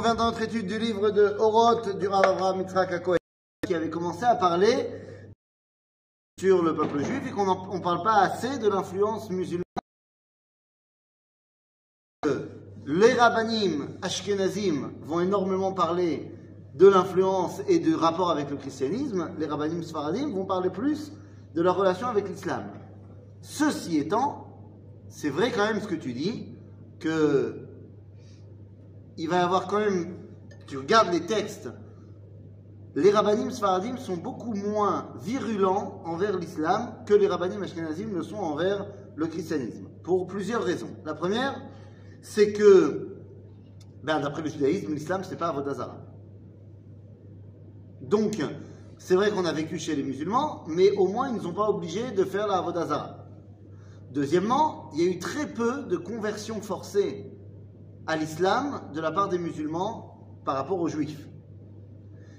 revient dans notre étude du livre de Oroth du Rav Avraham qui avait commencé à parler sur le peuple juif et qu'on ne parle pas assez de l'influence musulmane. Les rabbinim ashkenazim vont énormément parler de l'influence et du rapport avec le christianisme. Les rabbinim sfaradim vont parler plus de leur relation avec l'islam. Ceci étant, c'est vrai quand même ce que tu dis, que il va y avoir quand même, tu regardes les textes, les rabbinim sfaradim sont beaucoup moins virulents envers l'islam que les rabbinim ashkenazim le sont envers le christianisme, pour plusieurs raisons. La première, c'est que, ben, d'après le judaïsme, l'islam, c'est pas Avodazara. Donc, c'est vrai qu'on a vécu chez les musulmans, mais au moins, ils ne sont pas obligés de faire la Avodazara. Deuxièmement, il y a eu très peu de conversions forcées à l'islam de la part des musulmans par rapport aux juifs.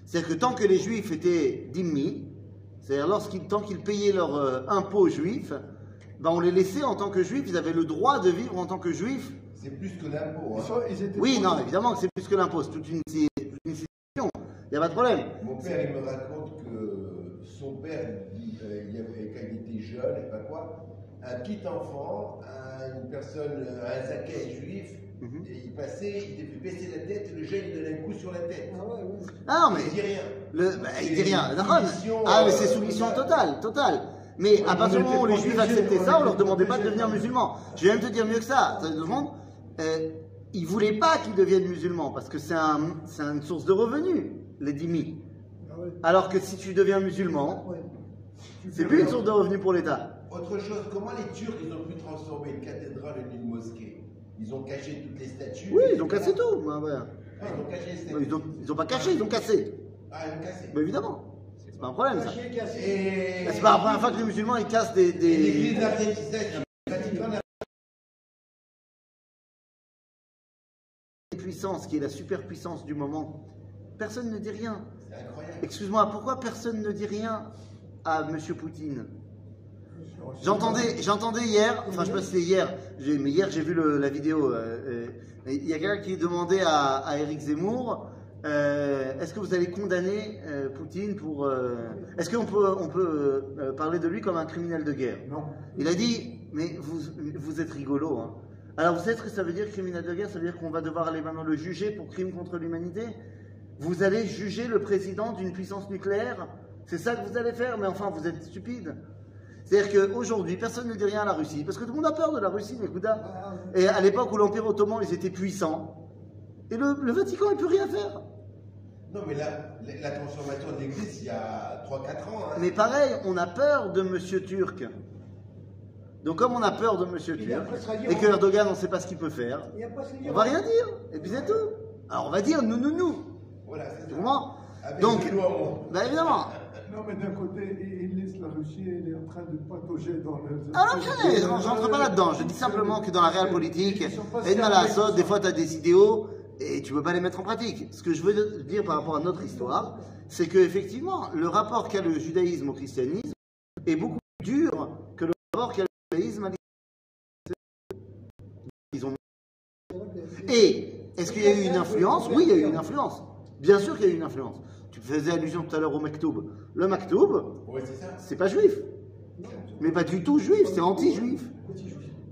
C'est-à-dire que tant que les juifs étaient dhimmi, c'est-à-dire lorsqu'ils, tant qu'ils payaient leur euh, impôt juif, ben on les laissait en tant que juifs, ils avaient le droit de vivre en tant que juifs. C'est plus que l'impôt. Hein. Oui, non, évidemment que c'est plus que l'impôt, c'est toute une, situation. Il n'y a pas de problème. Mon père, il me raconte que son père, il, euh, il avait, quand il était jeune, et pas quoi, un petit enfant, un- une personne, un zaké juif, Mhm. et il passait, il était fait baisser la tête, le jeune, il donnait un coup sur la tête. Ah ouais, ouais. Ah non, mais Il dit rien. Le, bah, il dit rien. Ah, mais euh, c'est soumission totale, totale. Mais à partir du moment où les juifs acceptaient ça, on leur demandait pas de devenir musulmans. Je vais même te dire mieux que ça. Ça demande, euh, ils voulaient pas qu'ils deviennent musulmans parce que c'est un, c'est une source de revenus, les dîmis. Ah ouais. Alors que si tu deviens musulman, c'est plus une source de revenus pour l'État. Autre chose, comment les Turcs, ils ont pu transformer une cathédrale en une mosquée? Ils ont caché toutes les statues. Oui, ils ont cassé tout. Bah, ouais. Ah, ils ont caché les statues. Ouais, Ils ont, ils ont pas caché, ils ont cassé. Ah, ils ont cassé. Mais évidemment, c'est pas un problème ça. Caché, cassé. Et... C'est pas la première fois que les musulmans ils cassent des, Et des... l'église puissance qui est la superpuissance du moment. Personne ne dit rien. C'est incroyable. Excuse-moi, pourquoi personne ne dit rien à Monsieur Poutine? J'entendais, j'entendais hier, enfin je sais pas si c'était hier, mais hier j'ai vu le- la vidéo. euh, euh, Il y a quelqu'un qui demandait à, à Eric Zemmour, euh, est-ce que vous allez condamner Poutine pour, est-ce qu'on peut, on peut parler de lui comme un criminel de guerre? Non. Il a dit, mais vous, vous êtes rigolo. Hein. Alors vous savez ce que ça veut dire criminel de guerre? Ça veut dire qu'on va devoir aller maintenant le juger pour crime contre l'humanité? Vous allez juger le président d'une puissance nucléaire? C'est ça que vous allez faire? Mais enfin, vous êtes stupide. C'est-à-dire qu'aujourd'hui, personne ne dit rien à la Russie, parce que tout le monde a peur de la Russie, mais Gouda. Ah, Et à l'époque où l'Empire ottoman, ils étaient puissants, et le, le Vatican, il peut rien faire. Non, mais la, la, la transformation de l'église, il y a 3-4 ans. Hein. Mais pareil, on a peur de Monsieur Turc. Donc comme on a peur de Monsieur Il Turc, et que Erdogan, on ne sait pas ce qu'il peut faire, on va rien dire, et puis c'est tout. Alors on va dire nous, nous, nous. Voilà, c'est ça. Avec Donc, bah évidemment. Non, mais d'un côté, il il laisse la Russie, elle est en train de patauger dans le. Ah non, je j'entre pas là-dedans. Je dis simplement que dans la réelle politique, et à la saute, des fois tu as des idéaux et tu peux pas les mettre en pratique. Ce que je veux dire par rapport à notre histoire, c'est que effectivement, le rapport qu'a le judaïsme au christianisme est beaucoup plus dur que le rapport qu'a le judaïsme à l'islam. Et est-ce qu'il y a eu une influence? Oui, il y a eu une influence. Bien sûr qu'il y a eu une influence. Tu faisais allusion tout à l'heure au Maktoub. Le Maktoub, Ouais, c'est pas juif. Mais pas du tout juif, c'est anti-juif.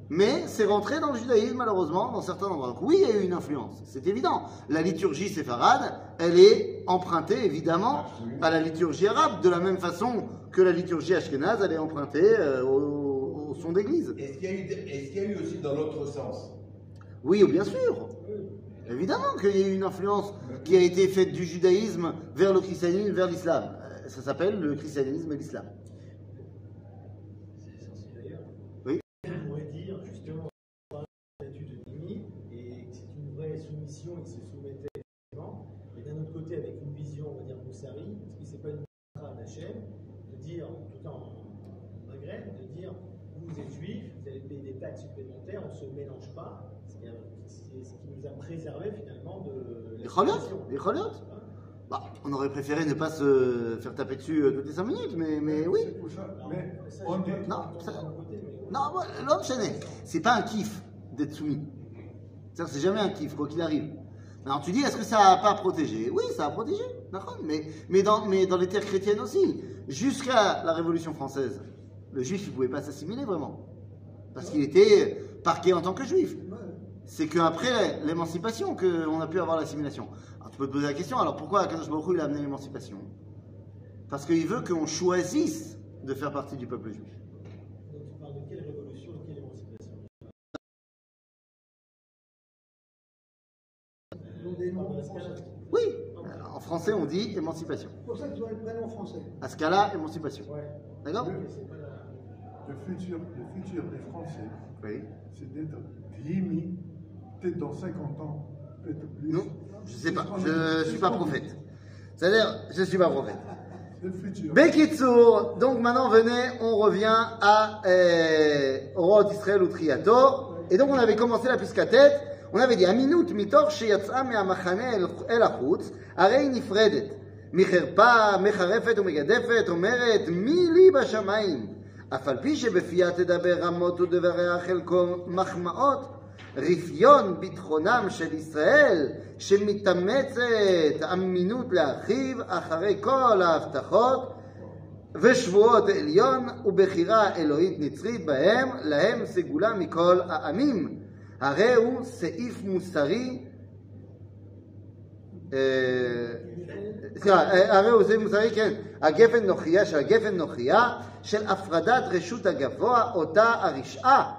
Mais c'est rentré dans le judaïsme, malheureusement, dans certains endroits. Donc oui, il y a eu une influence, c'est évident. La liturgie séfarade, elle est empruntée, évidemment, à la liturgie arabe, de la même façon que la liturgie ashkénaze, elle est empruntée euh, au, au son d'église. Est-ce qu'il y, a eu- est-ce qu'il y a eu aussi dans l'autre sens? Oui, bien sûr. Évidemment qu'il y a eu une influence qui a été faite du judaïsme vers le christianisme, vers l'islam. Euh, Ça s'appelle le christianisme et l'islam. Oui. On pourrait dire justement le statut de Nimi et c'est une vraie soumission que se soumettait. Et d'un autre côté, avec une vision, on va dire, Moussari, parce que c'est pas une à d'Hachem, de dire, tout en Maghreb, de dire vous êtes juifs, vous allez payer des taxes supplémentaires, on ne se mélange pas. C'est c'est ce qui nous a préservé finalement de Les situation. Les Bah, on aurait préféré ne pas se faire taper dessus euh, toutes les 5 minutes, mais, mais oui. Mais on dit. Non, ça- Non, moi, l'homme c'est pas un kiff d'être soumis. C'est-à-dire, c'est jamais un kiff, quoi qu'il arrive. Alors tu dis, est-ce que ça n'a pas protégé? Oui, ça a protégé, d'accord mais, mais, dans, mais dans les terres chrétiennes aussi. Jusqu'à la Révolution française, le juif, il ne pouvait pas s'assimiler vraiment. Parce qu'il était parqué en tant que juif. C'est qu'après l'émancipation qu'on a pu avoir l'assimilation. Alors tu peux te poser la question, alors pourquoi Akadosh Baruch il a amené l'émancipation? Parce qu'il veut qu'on choisisse de faire partie du peuple juif. Donc tu parles de quelle révolution, de quelle émancipation? Tu noms de en français. l'escalade Oui, en français on dit émancipation. C'est pour ça qu'ils ont les prénoms français. À ce cas-là, émancipation. Ouais. D'accord? Le futur, le futur des Français, Oui. c'est d'être Dhimi, peut-être dans 50 ans, peut-être plus. Non, je sais pas, je suis pas prophète. C'est-à-dire, je suis pas prophète. C'est le futur. Bekitsour, donc maintenant venez, on revient à euh, au roi d'Israël ou Triator. Et donc on avait commencé la tête. on avait dit Aminut mitor שיצאה מהמחנה אל אל החוץ, הרי היא נפרדת. מחרפה, מחרפת ומגדפת, אומרת מי לי בשמיים. אף על פי שבפיה תדבר רמות ודבריה חלקו מחמאות, רפיון ביטחונם של ישראל, שמתאמצת אמינות לאחיו אחרי כל ההבטחות ושבועות עליון ובחירה אלוהית נצרית בהם, להם סגולה מכל העמים. הרי הוא סעיף מוסרי אה, סליחה, אה, הרי הוא סעיף מוסרי, כן, הגפן נוכייה של הגפן נוכייה של הפרדת רשות הגבוה אותה הרשעה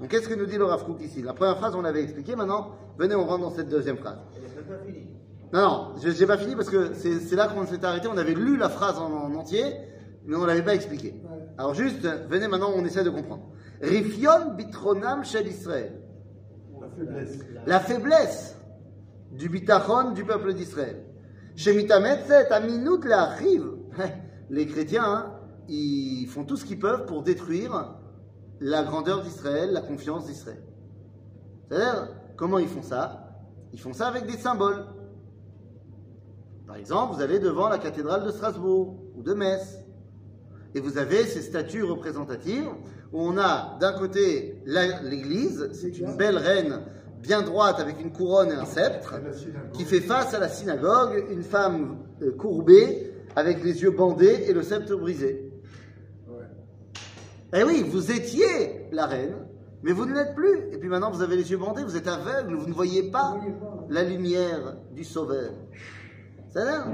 Donc qu'est-ce que nous dit le Rav Kook ici? La première phrase, on l'avait expliqué, maintenant, venez, on rentre dans cette deuxième phrase. Non, non, je n'ai pas fini parce que c'est là qu'on s'est arrêté, on avait lu la phrase en, entier, mais on ne l'avait pas expliqué. Alors juste, venez maintenant, on essaie de comprendre. Rifion bitronam shel Israël. La faiblesse. Du bitachon du peuple d'Israël. Shemitametzet aminut la rive. Les chrétiens, hein, ils font tout ce qu'ils peuvent pour détruire la grandeur d'Israël, la confiance d'Israël. C'est-à-dire, comment ils font ça? Ils font ça avec des symboles. Par exemple, vous allez devant la cathédrale de Strasbourg ou de Metz, et vous avez ces statues représentatives où on a d'un côté l'église, c'est une belle reine bien droite avec une couronne et un sceptre, qui fait face à la synagogue, une femme euh, courbée avec les yeux bandés et le sceptre brisé. Ouais. Eh oui, vous étiez la reine, mais vous ne l'êtes plus. Et puis maintenant, vous avez les yeux bandés, vous êtes aveugle, vous ne voyez pas Vous voyez pas. la lumière du Sauveur. C'est ça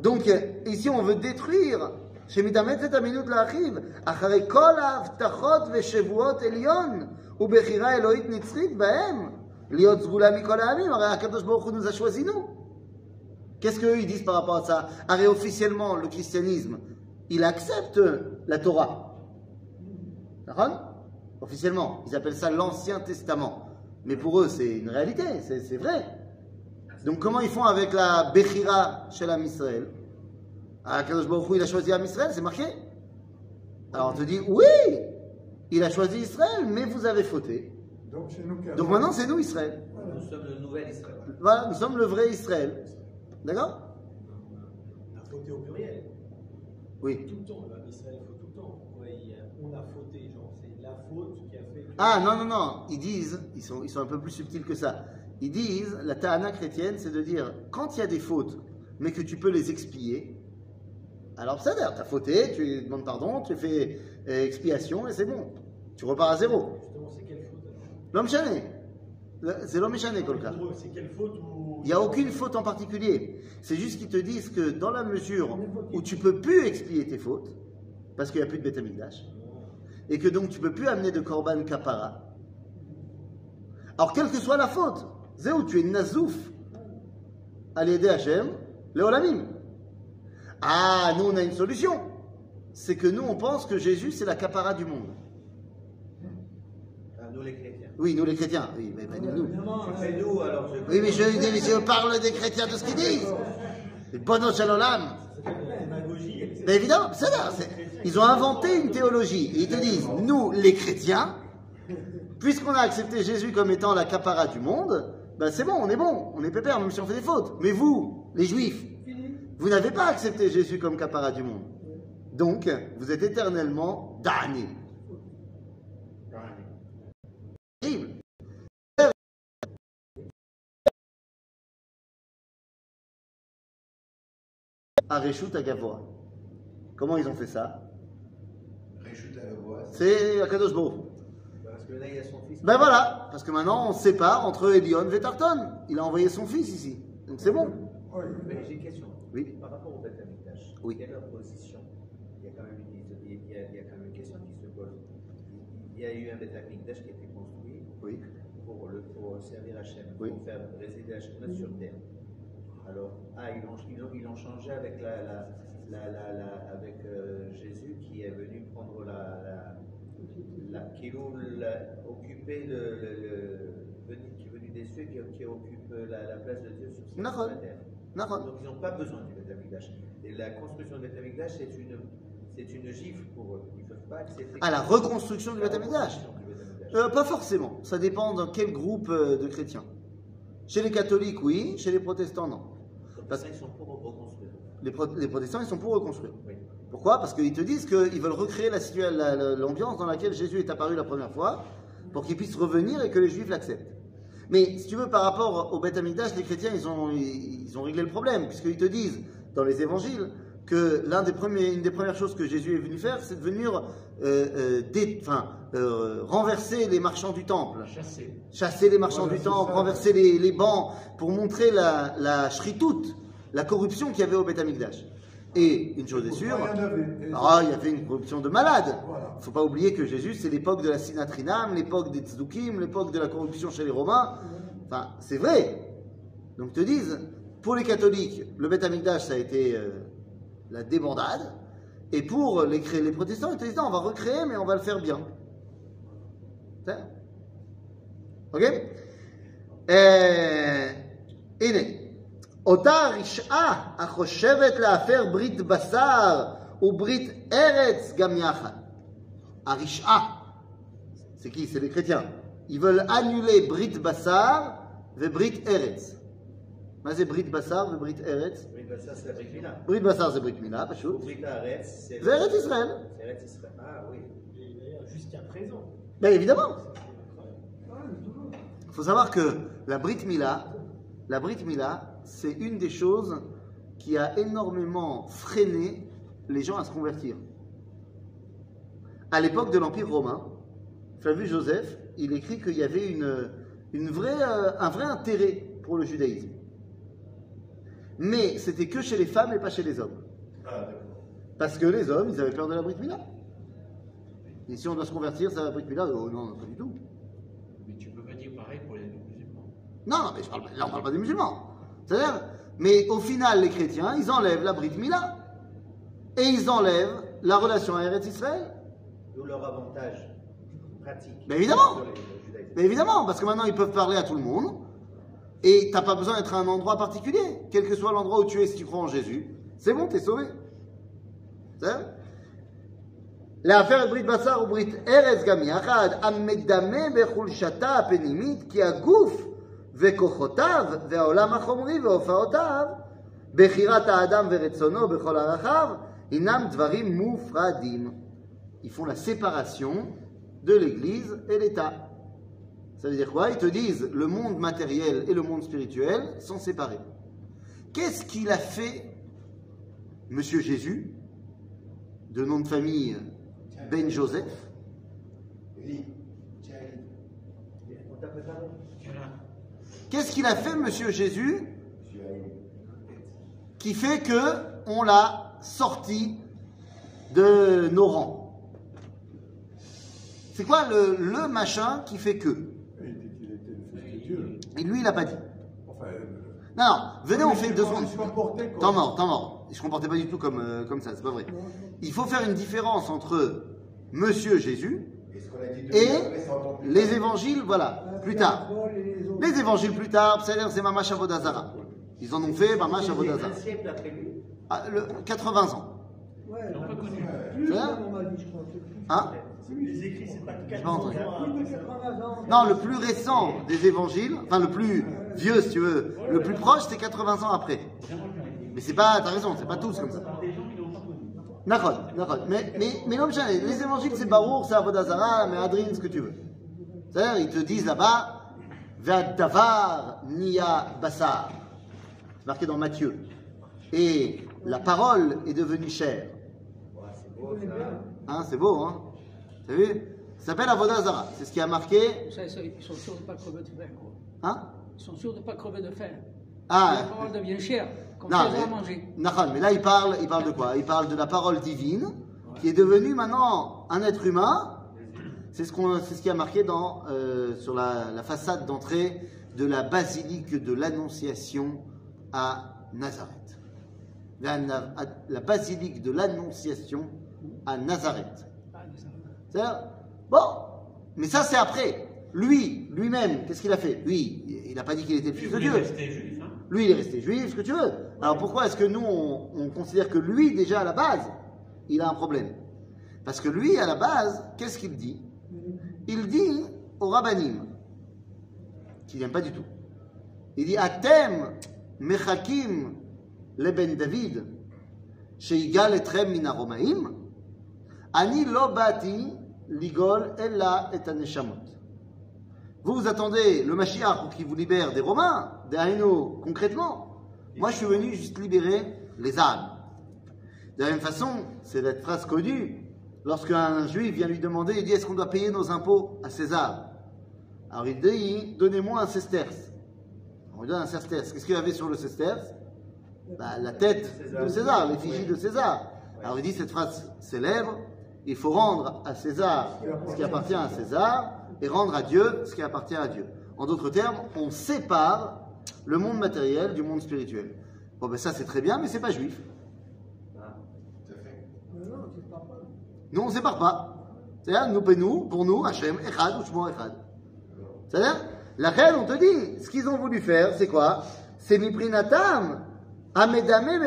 Donc, euh, ici, on veut détruire. שמתאמצת אמינות לאחיו, אחרי כל ההבטחות ושבועות עליון, ובחירה אלוהית נצחית בהם, להיות סגולה מכל העמים, הרי הקדוש ברוך הוא nous a choisi nous. Qu'est-ce qu'eux ils disent par rapport à ça? Arrêt officiellement, le christianisme, il accepte la Torah. Officiellement, ils appellent ça l'Ancien Testament. Mais pour eux, c'est une réalité, c'est vrai. Donc comment ils font avec la Bechira chez l'âme Israël? Ah, Kadosh Baruch il a choisi Israël, c'est marqué? Alors on te dit, oui, il a choisi Israël, mais vous avez fauté. Donc nous, Donc maintenant, c'est nous Israël. Nous sommes le nouvel Israël. Voilà, nous sommes le vrai Israël. D'accord? On a fauté au pluriel. Oui. Tout le temps, le Israël faut tout le temps. On a fauté Genre, c'est la faute qui a fait que. Ah non, non, non, ils disent, ils sont, ils sont un peu plus subtils que ça. Ils disent, la ta'ana chrétienne, c'est de dire, quand il y a des fautes, mais que tu peux les expier, alors ça d'ailleurs, tu as fauté, tu demandes pardon, tu fais euh, expiation et c'est bon. Tu repars à zéro. Justement, c'est quelle faute alors? L'homme chané. C'est eux, C'est quelle faute ou. Il n'y a aucune faute en particulier. C'est juste qu'ils te disent que dans la mesure où tu peux plus expier tes fautes, parce qu'il n'y a plus de Beth Amikdash, et que donc tu peux plus amener de Korban Kapara, alors quelle que soit la faute, Zéou, tu es nazouf à l'aider Hachem, le Olamim. Ah, nous on a une solution. C'est que nous on pense que Jésus c'est la Kapara du monde. Ah, nous les chrétiens. Oui, nous les chrétiens. Oui, mais, mais nous. Mais nous, alors, je... Oui, mais je, je parle des chrétiens de ce qu'ils disent. Et c'est- Mais évidemment, c'est là. Ils ont inventé une théologie. Ils te disent, nous, les chrétiens, puisqu'on a accepté Jésus comme étant la capara du monde, ben c'est bon, on est bon, on est pépère, même si on fait des fautes. Mais vous, les juifs, vous n'avez pas accepté Jésus comme capara du monde. Donc, vous êtes éternellement damnés. Areshut Agavoa. Comment ils ont fait ça? C'est Akadosh Baruch. Parce que là, il y a son fils. Ben voilà, parce que maintenant on sépare entre Elion et Tarton. Il a envoyé son fils ici. Donc c'est bon. Oui. Mais j'ai une question. Oui. Par rapport au Beth Amikdash, Oui. quelle est leur position? Il y, a quand même une, il, y a, il y a quand même une question qui se pose. Il y a eu un Beth Amikdash qui a été construit Oui. pour, le, pour servir Hachem, Oui. pour faire résider Hachem sur terre. Alors, ah, ils l'ont ils ils changé avec, la, la, la, la, la- avec euh, Jésus qui est venu prendre la. qui le, le, qui est venu des cieux, qui, qui occupe la, la place de Dieu sur D'accord. la terre. Donc ils n'ont pas besoin du Beth Amikdash. Et la construction du Beth Amikdash, c'est une, c'est une gifle pour eux. Ils ne peuvent pas accepter. Ah, la reconstruction du Beth Amikdash La reconstruction du Beth Amikdash. Euh, Pas forcément. Ça dépend dans quel groupe euh, de chrétiens. Chez les catholiques, oui. Chez les protestants, non. Parce- ils sont pour reconstruire. Les, pro- les protestants, ils sont pour reconstruire. Oui. Pourquoi? Parce qu'ils te disent qu'ils veulent recréer la- la- l'ambiance dans laquelle Jésus est apparu la première fois, pour qu'il puisse revenir et que les juifs l'acceptent. Mais si tu veux, par rapport au Beth Amikdash, les chrétiens, ils ont, ils ont réglé le problème, puisqu'ils te disent dans les évangiles que l'un des premières choses que Jésus est venu faire, c'est de venir euh, euh, dé- enfin, euh, renverser les marchands du temple. Chasser les marchands Voilà, du temple, ça. renverser les, les bancs, pour montrer la, la shritout, la corruption qu'il y avait au Beth Amikdash. Et une chose est sûre, il y ah, il y avait une corruption de malade. Voilà. Il ne faut pas oublier que Jésus, c'est l'époque de la Sinatrinam, l'époque des Tzdukim, l'époque de la corruption chez les Romains. Enfin, c'est vrai. Donc, te disent, pour les catholiques, le Beth Amikdash, ça a été euh, la débandade. Et pour les, les protestants, ils te disent, non, on va recréer, mais on va le faire bien. C'est ça Ok אה, הנה, אותה רשעה החושבת להפר ברית בשר וברית ארץ גם יחד. הרשעה, c'est qui C'est les chrétiens. Ils veulent annuler ברית בשר וברית ארץ. מה זה ברית בשר וברית ארץ? Oui, ben ça, c'est la Brit Mila. ברית בשר זה ברית מילה, פשוט. Brit Haaretz, c'est. זה ארץ ישראל. C'est Eretz Israël. Ah oui. Et d'ailleurs, jusqu'à présent. Bien évidemment. Il faut savoir que la Brit Mila, la Brit Mila, c'est une des choses qui a énormément freiné les gens à se convertir. À l'époque de l'Empire romain, Flavius Joseph, il écrit qu'il y avait une, une vraie, euh, un vrai intérêt pour le judaïsme. Mais c'était que chez les femmes et pas chez les hommes. Ah. Parce que les hommes, ils avaient peur de la Brit Mila. Et si on doit se convertir, ça va la Brit Mila Oh non, pas du tout. Mais tu peux pas dire pareil pour les musulmans. Non, non, mais je parle, là on parle pas des musulmans. C'est-à-dire, mais au final, les chrétiens, ils enlèvent la Brit Mila. Et ils enlèvent la relation à Eretz Israël. D'où leur avantage pratique. Mais évidemment. judaïsme. Mais évidemment, parce que maintenant ils peuvent parler à tout le monde. Et t'as pas besoin d'être à un endroit particulier. Quel que soit l'endroit où tu es, si tu crois en Jésus, c'est bon, t'es sauvé. C'est להפר את ברית בשר וברית ארץ גם יחד, המדמה בחולשתה הפנימית כי הגוף וכוחותיו והעולם החומרי והופעותיו, בחירת האדם ורצונו בכל ערכיו, הינם דברים מופרדים. Ils font la séparation de l'Église et l'État. Ça veut dire quoi Ils te disent le monde matériel et le monde spirituel sont séparés. Qu'est-ce qu'il a fait, Monsieur Jésus, de nom de famille ben Joseph. Qu'est-ce qu'il a fait, Monsieur Jésus, qui fait que on l'a sorti de nos rangs C'est quoi le, le machin qui fait que? Et lui, il n'a pas dit. Euh, Non, non, venez, on fait deux secondes. Temps mort, temps mort. Il se comportait pas du tout comme, euh, comme ça, c'est pas vrai. Il faut faire une différence entre Monsieur Jésus Et les évangiles, voilà, plus tard. Les évangiles plus tard, c'est-à-dire c'est Mamash Avodazara. Ils en ont fait Mamash Avodazara. Un siècle après lui. Ah, le- 80 ans. Ouais, plus C'est. Hein Les écrits, c'est pas J'ai pas entendu. 400 ans Plus de après ça. 80 ans. Non, le plus récent des évangiles, enfin le plus vieux si tu veux, le plus proche c'est 80 ans après. Mais c'est pas, t'as raison, c'est pas tous comme ça. Des gens qui l'ont d'accord. Mais, mais, mais non, les évangiles, c'est Barour, c'est Avodazara, mais Adrien, ce que tu veux. C'est-à-dire, ils te disent là-bas, Vadavar Nia Bassar. C'est marqué dans Matthieu. Et la parole est devenue ça. Hein, c'est beau, hein T'as vu? Ça s'appelle Avodah Zara. C'est ce qui a marqué. Ils sont sûrs de ne pas crever de faim. quoi. Hein? Ils sont sûrs de ne pas crever de faim. Ah, La parole devient chère, mais- à manger. Nachan, mais là il parle, il parle de quoi? Il parle de la parole divine qui est devenue maintenant un être humain. C'est ce, qu'on, c'est ce qui a marqué dans, euh, sur la, la façade d'entrée de la basilique de l'Annonciation à Nazareth. La, basilique de l'Annonciation à Nazareth. C'est-à-dire, bon, mais ça c'est après. Lui, lui-même, qu'est-ce qu'il a fait? Lui, il n'a pas dit qu'il était le Lui, fils de Dieu. rester juif, hein Lui, il est resté juif, ce que tu veux. Alors pourquoi est-ce que nous, on, on considère que lui, déjà à la base, il a un problème? Parce que lui, à la base, qu'est-ce qu'il dit? Il dit au rabbanim, qu'il n'aime pas du tout. Il dit Atem mechakim leben David, sheigal etrem min aromaim, ani lo bati ligol ella et aneshamot. Vous, vous attendez le Mashiach pour qu'il vous libère des Romains, des Haïno, concrètement? Moi, je suis venu juste libérer les âmes. De la même façon, c'est cette phrase connue. Lorsqu'un juif vient lui demander, il dit Est-ce qu'on doit payer nos impôts à César? Alors il dit Donnez-moi un sesterce. On lui donne un sesterce. Qu'est-ce qu'il y avait sur le sesterce? Bah, La tête de César, l'effigie de César. Alors il dit cette phrase célèbre Il faut rendre à César ce qui appartient à César et rendre à Dieu ce qui appartient à Dieu. En d'autres termes, on sépare le monde matériel du monde spirituel. Bon, ben ça c'est très bien, mais c'est pas juif. Nous, on ne sépare pas. C'est-à-dire, nous, nous, pour nous, Hachem, Echad ou Echad. C'est-à-dire, la reine, on te dit, ce qu'ils ont voulu faire, c'est quoi? C'est Miprinatam, Amedame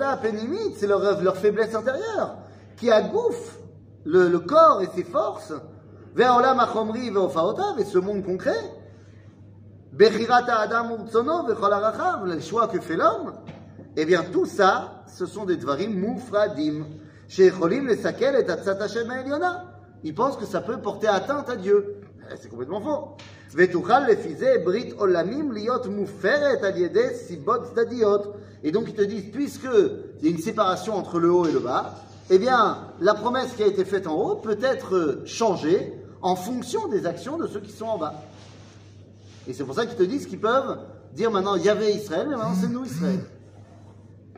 Apenimit, c'est leur, leur faiblesse intérieure, qui agouffe le, le corps et ses forces, vers Olam Achomri Veofaotav, et ce monde concret, le choix que fait l'homme, eh bien, tout ça, ce sont des dvarim moufradim. Ils pensent que ça peut porter atteinte à Dieu. Eh, C'est complètement faux. Et donc ils te disent, puisque il y a une séparation entre le haut et le bas, eh bien, la promesse qui a été faite en haut peut être changée en fonction des actions de ceux qui sont en bas. Et c'est pour ça qu'ils te disent qu'ils peuvent dire maintenant il y avait Israël, mais maintenant c'est nous Israël.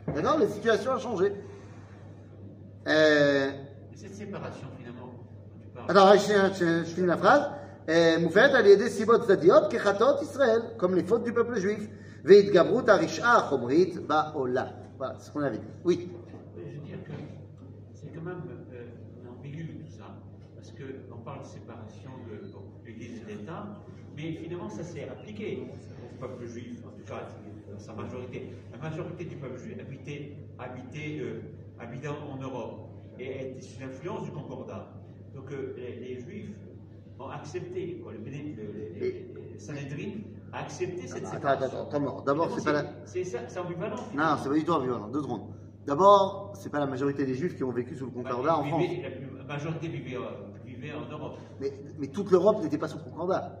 D'accord La situation a changé. Euh, Et cette séparation, finalement, dont tu parles, attends, je, finis la phrase. Euh, Moufet al yedé sibot tzadiot kechatot Israël, comme les fautes du peuple juif. Veit gabrut arisha chomrit ba'ola. Voilà, c'est ce qu'on avait dit. Oui. je veux dire que c'est quand même euh, ambigu tout ça, parce qu'on parle de séparation de bon, l'Église et l'État, mais finalement ça s'est appliqué au peuple juif, en tout cas dans sa majorité. La majorité du peuple juif habitait, habitait, euh, habitait en, en Europe et était sous l'influence du concordat. Donc euh, les, les juifs ont accepté, quoi, le, Sanhedrin a accepté cette Attends, séparation. attends, attends, attends, d'abord, c'est pas la- C'est ça- c'est ambivalent. Non, c'est pas du tout ambivalent. Deux secondes. D'abord, c'est pas la majorité des juifs qui ont vécu sous le concordat en Bah, France. vivait- La plus- majorité vivait, euh, vivait en Europe. Mais, mais toute l'Europe n'était pas sous le concordat.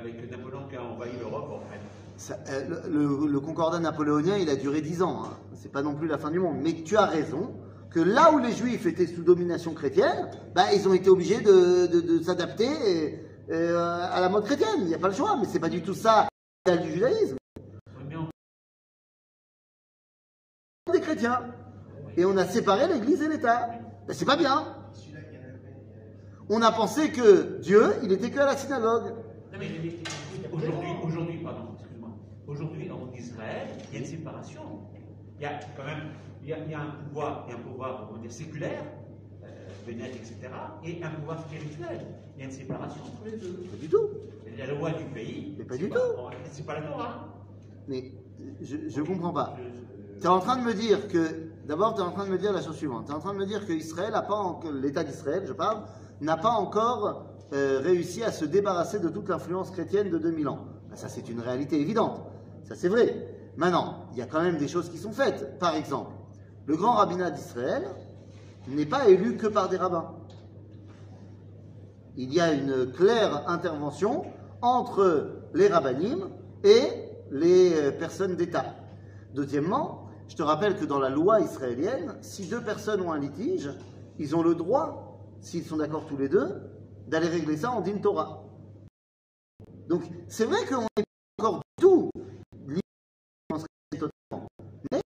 Avec Napoléon qui a envahi l'Europe, en fait. Ça, euh, le, concordat napoléonien, il a duré dix ans. Hein. C'est pas non plus la fin du monde. Mais tu as raison que là où les Juifs étaient sous domination chrétienne, bah, ils ont été obligés de, de- de s'adapter euh, à la mode chrétienne. Il n'y a pas le choix. Mais c'est pas du tout ça du judaïsme. Des chrétiens. Et on a séparé l'Église et l'État. Ben, c'est pas bien. On a pensé que Dieu, il était que à la synagogue. Non, mais aujourd'hui, aujourd'hui, pardon, excuse-moi. Aujourd'hui, en Israël, il y a une séparation. Il y a quand même, il y a, il y a un pouvoir, il y a un pouvoir, on va dire, séculaire, euh, etc., et un pouvoir spirituel. Il y a une séparation entre les deux. Pas du tout. La loi du pays. Mais pas du pas- tout. C'est pas la Torah. Mais je ne comprends pas. Tu es en train de me dire que, d'abord, tu es en train de me dire la chose suivante. Tu es en train de me dire que Israël a pas, en- que l'État d'Israël, je parle, n'a pas encore euh, réussi à se débarrasser de toute l'influence chrétienne de 2000 ans. Ben, ça, c'est une réalité évidente. Ça, c'est vrai. Maintenant, il y a quand même des choses qui sont faites. Par exemple, le grand rabbinat d'Israël n'est pas élu que par des rabbins. Il y a une claire intervention entre les rabbinim et les euh, personnes d'État. Deuxièmement, Je te rappelle que dans la loi israélienne, si deux personnes ont un litige, ils ont le droit, s'ils sont d'accord tous les deux, d'aller régler ça en din Torah. Donc, c'est vrai qu'on n'est pas encore du tout libre totalement. Mais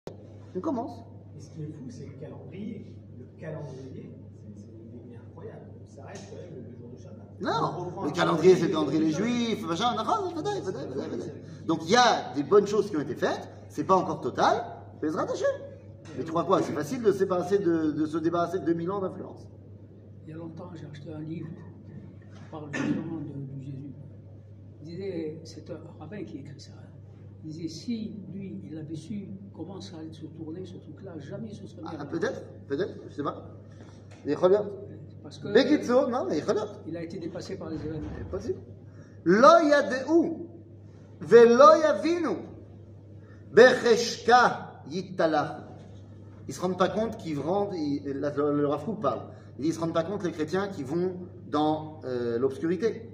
on commence. Et ce qui est fou, c'est le calendrier. Le calendrier, c'est est incroyable. Ça reste quand même le jour de Shabbat. On Non, le calendrier, c'est le calendrier des juifs, machin. Donc il y a des bonnes choses qui ont été faites, c'est pas encore total, mais Ezrat Hashem. Mais tu crois quoi? C'est facile de se, débarrasser de, de se débarrasser de 2000 ans d'influence. Il y a longtemps, j'ai acheté un livre qui parle justement de, de Jésus. Il disait, c'est un rabbin qui écrit ça. hein. Il disait, si lui, il avait su comment ça allait se tourner, ce truc-là, jamais se serait Ah, peut-être, peut-être, je sais pas. Mais il regarde. Parce que Bekitso, non, mais il regarde. il a été dépassé par les événements. C'est possible. Lo yadeu, velo yavinu, becheshka yitalach. Ils se rendent pas compte qu'ils rendent, ils- là, le, le Kook parle, il dit, ils se rendent pas compte les chrétiens qui vont dans euh, l'obscurité.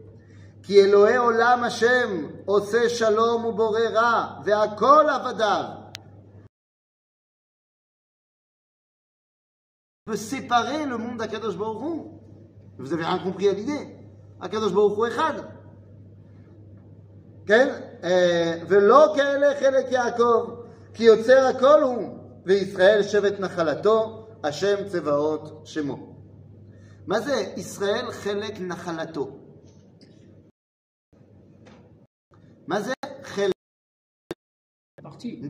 Ki Elohe olam Hashem, ose shalom uborera, ve'akol avadav. peut séparer le monde d'Akadosh Baruch Hu. Vous avez rien compris à l'idée. Akadosh Baruch Hu Echad. כן? אה, ולא כאלה חלק יעקב, כי יוצר הכל הוא, וישראל שבט נחלתו, השם צבאות שמו. Mazé, Israël, Chelek Nachalato. Mazé, Chelek. Partie.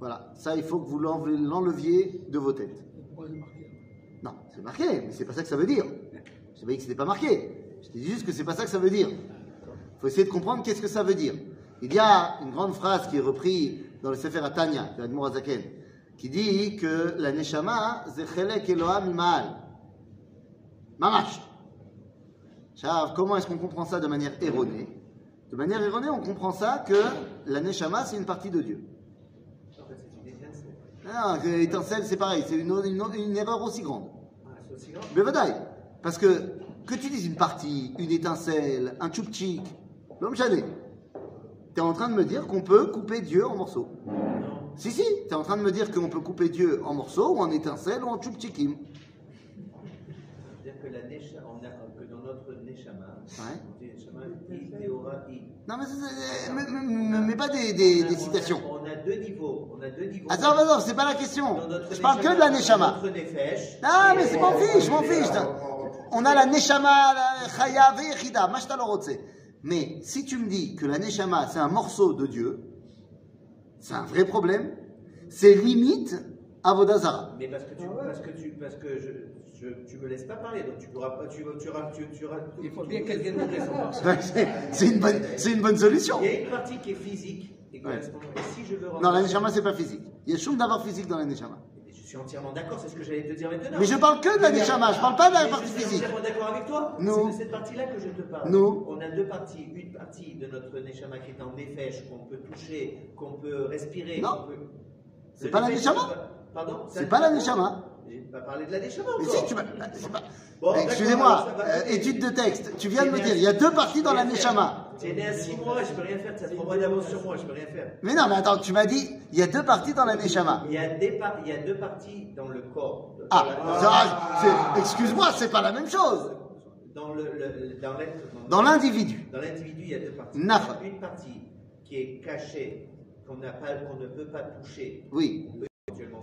Voilà, ça il faut que vous l'enleviez de vos têtes. Non, c'est marqué, mais c'est pas ça que ça veut dire. Je savais que c'était pas marqué. Je dis juste que c'est pas ça que ça veut dire. Il faut essayer de comprendre qu'est-ce que ça veut dire. Il y a une grande phrase qui est reprise dans le Sefer Atania de Admour Azaken qui dit que la Neshama, c'est Chelek Eloham Imal. Mamash. Comment est-ce qu'on comprend ça de manière erronée? De manière erronée, on comprend ça que la Neshama, c'est une partie de Dieu. En fait, c'est une étincelle. Non, étincelle, c'est pareil, c'est une, une- une erreur aussi grande. Ah, c'est aussi grand. Mais vadaï, parce que que tu dises une partie, une étincelle, un tchoupchik, l'homme chané, tu es en train de me dire qu'on peut couper Dieu en morceaux. Si, si, tu es en train de me dire qu'on peut couper Dieu en morceaux, ou en étincelles, ou en tchoupchikim. C'est-à-dire que, la a, que dans notre Neshama, Ouais. on dit Neshama. Non, mais, c'est- c'est- mais, mais- mais pas des, des- On a- des on a- citations. On a deux niveaux. On a deux niveaux. Attends, attends, c'est pas la question. Je parle que de la Neshama. Nefesh. Ah, mais c'est Et- m'en fiche, je m'en fiche. On a la Neshama, la Chaya, Vechida, Mashtalorotse. Mais si tu me dis que la Neshama, c'est un morceau de Dieu, c'est un vrai problème. C'est limite à Vodazara. Mais parce que tu, parce que tu, parce que je, je, tu me laisses pas parler, donc tu pourras pas, tu, tu, tu, tu, Il faut bien quelqu'un de c'est- une, bonne- c'est une bonne solution. Il y a une partie qui est physique et si je veux Non, la Neshama, c'est pas physique. Il y a choum d'avoir physique dans la Neshama. Je suis entièrement d'accord, c'est ce que j'allais te dire maintenant. Mais je parle que de la Neshama, je parle pas de la partie Je suis physique. entièrement d'accord avec toi. C'est de cette partie-là que je te parle. Nous. On a deux parties. Une partie de notre Neshama qui est en Nefesh, qu'on peut toucher, qu'on peut respirer. Non. peut- C'est pas la Neshama. Pardon C'est pas la Neshama. J'ai pas parlé de la Neshama Mais si, tu m'as. d'accord, Excusez-moi, euh, étude de texte. Tu viens de me dire, il y a deux parties dans la Neshama. Es né à 6 mois, je peux rien faire, as 3 mois d'avance sur moi, je peux rien faire. Mais non, mais attends, tu m'as dit, il y a deux parties dans la Neshama. Il y a, des par- il y a deux parties dans le corps. Dans Ah, ça, c'est- excuse-moi, c'est pas la même chose. Dans le, le- dans l'être- Dans l'individu. Dans l'individu, il y a deux parties. Une partie qui est cachée, qu'on ne peut pas toucher, Oui. éventuellement.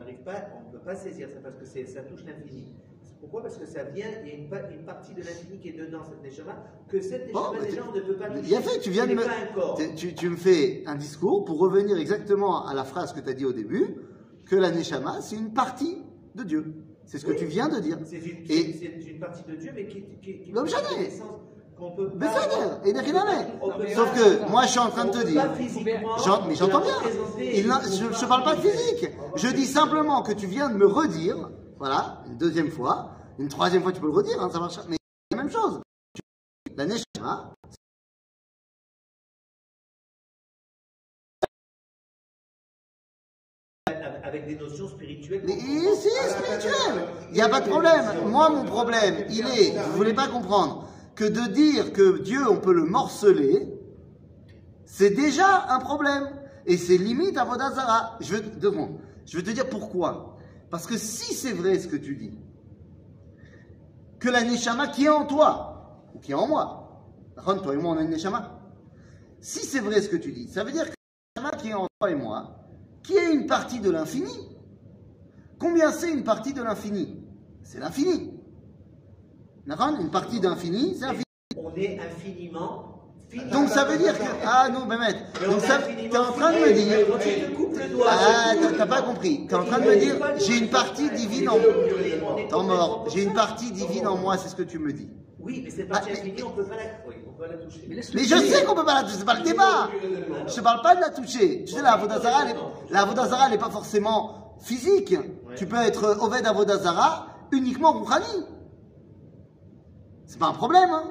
On ne peut pas saisir ça parce que c'est- ça touche l'infini. Pourquoi? Parce que ça vient, il y a une, pa- une partie de l'infini qui est dedans, cette neshama, que cette Bon, neshama, mais déjà, on ne peut pas toucher. Il y a fait, tu viens de me. tu- me fais un discours pour revenir exactement à la phrase que tu as dit au début, que la Neshama, c'est une partie de Dieu. C'est ce que tu viens de dire. C'est une, partie de Dieu, mais qui, qui, qui a jamais. qu'on peut Mais ça et Neriname. On peut Sauf que moi, je suis en train de on te dire. mais j'entends bien. Il je ne parle pas de physique. Je dis simplement que tu viens de me redire, voilà, une deuxième fois, une troisième fois tu peux le redire, hein, ça marche. Mais c'est la même chose. La Neshama, Avec des notions spirituelles. mais si, spirituel. Il n'y a pas de problème. Moi, mon problème, il est, vous ne voulez pas comprendre, que de dire que Dieu, on peut le morceler, c'est déjà un problème. Et c'est limite à Vodazara. Je veux. Je veux te dire pourquoi. Parce que si c'est vrai ce que tu dis, que la Neshama qui est en toi, ou qui est en moi, Ron, toi et moi on a une Neshama. Si c'est vrai ce que tu dis, ça veut dire que la Neshama qui est en toi et moi, qui est une partie de l'infini, combien c'est une partie de l'infini? C'est l'infini. Une partie d'infini, c'est l'infini. On est infiniment. Donc ça veut dire que. Ah non, Mehmet. Mais Donc ça. T'es en train de me dire. Ah, t'as- pas compris. T'es en train de me dire, j'ai une partie divine en moi. T'es mort. J'ai une partie divine en moi, c'est ce que tu me dis. Oui, mais cette partie infinie, on peut pas la, toucher. Mais je sais qu'on peut pas la toucher, c'est pas le débat. Je te parle pas de la toucher. Tu sais, la Avodazara, elle est- la Avodazara, elle n'est pas forcément physique. Tu peux être Oved Avodazara uniquement Rouhani. C'est pas un problème, hein.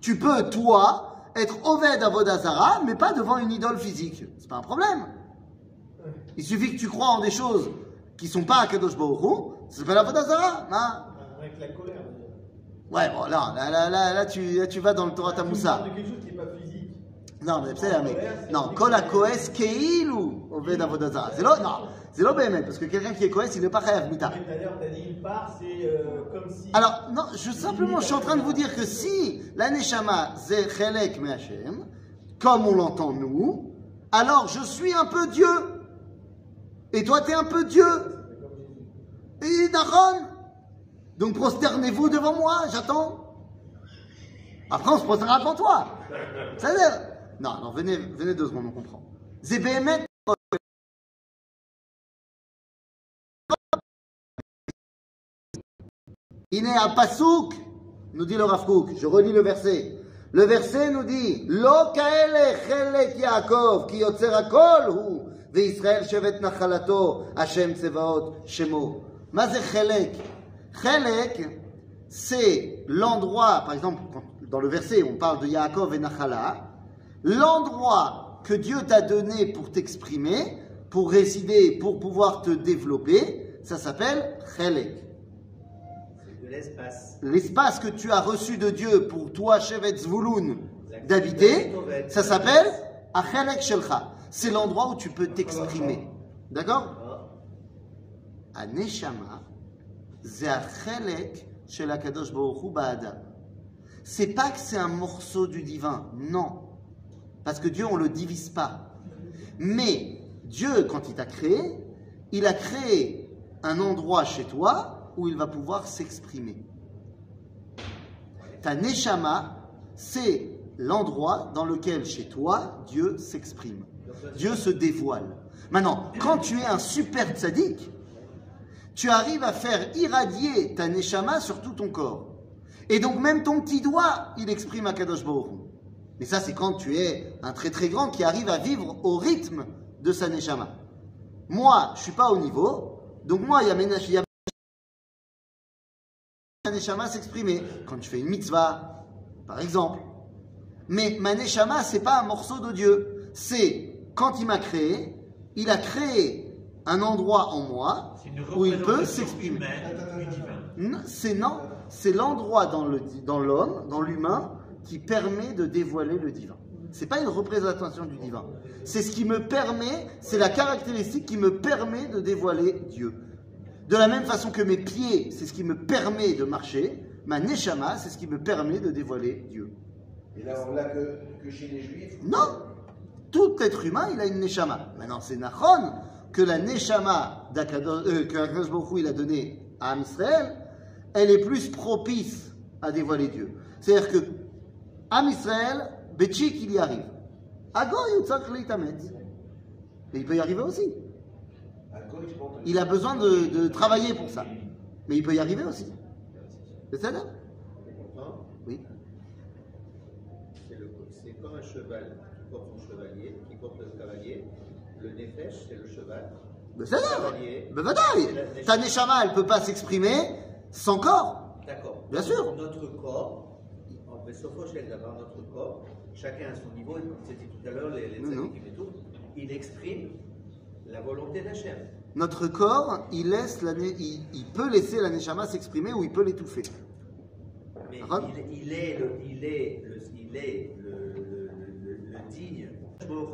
Tu peux, toi, être Oved Avodazara, mais pas devant une idole physique. C'est pas un problème. Il suffit que tu crois en des choses qui sont pas à Kadosh Baruch ça s'appelle Avodazara. Hein Avec la colère. Ouais, bon, là, là, là, là, là, tu, là, tu vas dans le Torah Tamoussa. Non, mais c'est là, mais. Non, Kola Koes Keil ou Oved Avodazara. C'est l'autre, non. C'est l'eau parce que quelqu'un qui est Kohes, il n'est pas Khayav Mita. D'ailleurs, dit part, c'est euh, comme si. Alors, non, je, simplement, je suis en train de vous dire que si la Neshama, c'est Chelek Me'Hachem, comme on l'entend nous, alors je suis un peu Dieu. Et toi, tu es un peu Dieu. Et Daron. Donc prosternez-vous devant moi, j'attends. Après, on se prosternera devant toi. C'est-à-dire. Non, non, venez, venez deux secondes, on comprend. Zébéhémet. Il est à Pasouk, nous dit le Rav Kook. Je relis le verset. Le verset nous dit Lo kaele chelek Yaakov ki yotzer hakol hu וישראל שבט נחלתו, השם צבאות שמו. מה זה חלק? חלק, c'est l'endroit, par exemple, quand- dans le verset, on parle de Yaakov et Nachala, l'endroit que Dieu t'a donné pour t'exprimer, pour résider, pour pouvoir te développer, ça s'appelle Chelek. l'espace. Que tu as reçu de Dieu pour toi, Shevetz Vouloun, d'habiter, ça s'appelle Achelek Shelcha. C'est l'endroit où tu peux t'exprimer. D'accord Aneshama, c'est Shelakadosh Baruchu C'est pas que c'est un morceau du divin, non. Parce que Dieu, on le divise pas. Mais Dieu, quand il t'a créé, il a créé un endroit chez toi où il va pouvoir s'exprimer. Ta neshama, c'est l'endroit dans lequel chez toi, Dieu s'exprime. Dieu se dévoile. Maintenant, quand tu es un super tzaddik, tu arrives à faire irradier ta neshama sur tout ton corps. Et donc même ton petit doigt, il exprime Akadosh Baruch. Mais ça, c'est quand tu es un très très grand qui arrive à vivre au rythme de sa neshama. Moi, je suis pas au niveau, donc moi, il y a ma neshama s'exprimer quand tu fais une mitzvah, par exemple. Mais ma neshama, c'est pas un morceau de Dieu. C'est quand il m'a créé, il a créé un endroit en moi où il peut représentation s'exprimer. C'est non, c'est l'endroit dans le dans l'homme, dans l'humain, qui permet de dévoiler le divin. C'est pas une représentation du divin. C'est ce qui me permet, c'est la caractéristique qui me permet de dévoiler Dieu. De la même façon que mes pieds, c'est ce qui me permet de marcher, ma neshama, c'est ce qui me permet de dévoiler Dieu. Et là, on l'a que, que chez les juifs. Non Tout être humain, il a une neshama. Maintenant, c'est Nachon que la neshama euh, que Akadosh Baruch Hu, il a donnée à Israël, elle est plus propice à dévoiler Dieu. C'est-à-dire que Am Israël, Betchik, il y arrive. Ago Yutzak. Mais il peut y arriver aussi. À gauche, je pense. Il a besoin de, de travailler pour ça. Mais il peut y arriver aussi. C'est ça, là Oui. C'est comme un cheval qui porte son chevalier, qui porte le cavalier. Le nefesh, c'est le cheval. Mais c'est ça Cavalier. Ben vadaï. Ta neshama, elle peut pas s'exprimer sans corps. D'accord. Bien sûr. Notre corps, en sauf d'avoir notre corps, chacun à son niveau, c'était tout à l'heure les, les Non, non. tzadikim et tout, il exprime la volonté d'Hachem. Notre corps, il, laisse la, il, il peut laisser la neshama s'exprimer ou il peut l'étouffer. Mais il, il est le, il est le, il est le,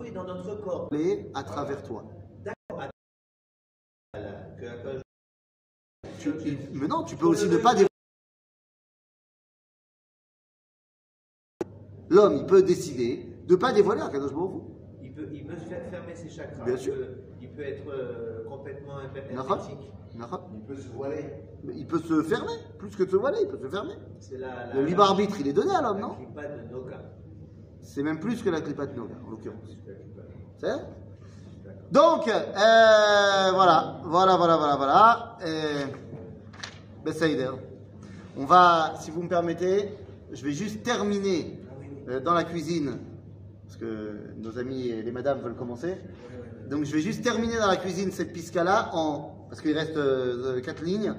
est dans notre corps. Et à travers toi. D'accord. Akadosh Tu- il- mais non, tu peux aussi ne pas dévoiler. L'homme, il peut décider de ne pas dévoiler à Kadosh Baruch il peut, il peut se faire fermer ses chakras. Bien sûr. Il peut être euh, complètement hermétique. Il peut se voiler. Mais Il peut se fermer, plus que de se voiler, il peut se fermer. C'est la, la, Le libre arbitre, il est donné à l'homme, non? C'est même plus que la clipat de Noga, en l'occurrence. C'est Donc, euh, voilà, voilà, voilà, voilà, voilà. Bessaïder. On va, si vous me permettez, je vais juste terminer euh, dans la cuisine, parce que nos amis et les madames veulent commencer. Donc, je vais juste terminer dans la cuisine cette pisca-là, en, parce qu'il reste euh, quatre lignes,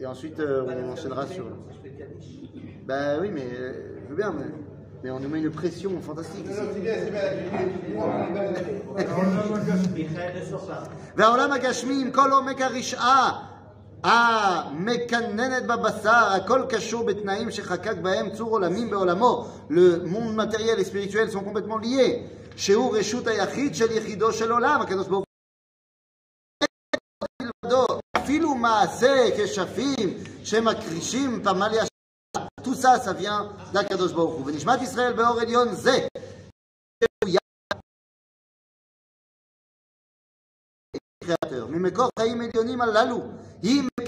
et ensuite euh, Pas la on faire enchaînera couper, sur. comme ça, je fais Kaddish. Ben oui, mais euh, je veux bien, mais, mais on nous met une pression fantastique. Non, ici. non, c'est bien, c'est bien, tu vois, on est mal. Michael ne sort pas. והעולם הגשמי עם כל עומק הרשעה Le monde matériel et spirituel sont complètement liés. Tout ça, ça vient d'Akadosh Baruch Hu. Israël Beor Elion Ze. créateur.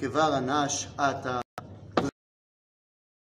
כבר אנש עתה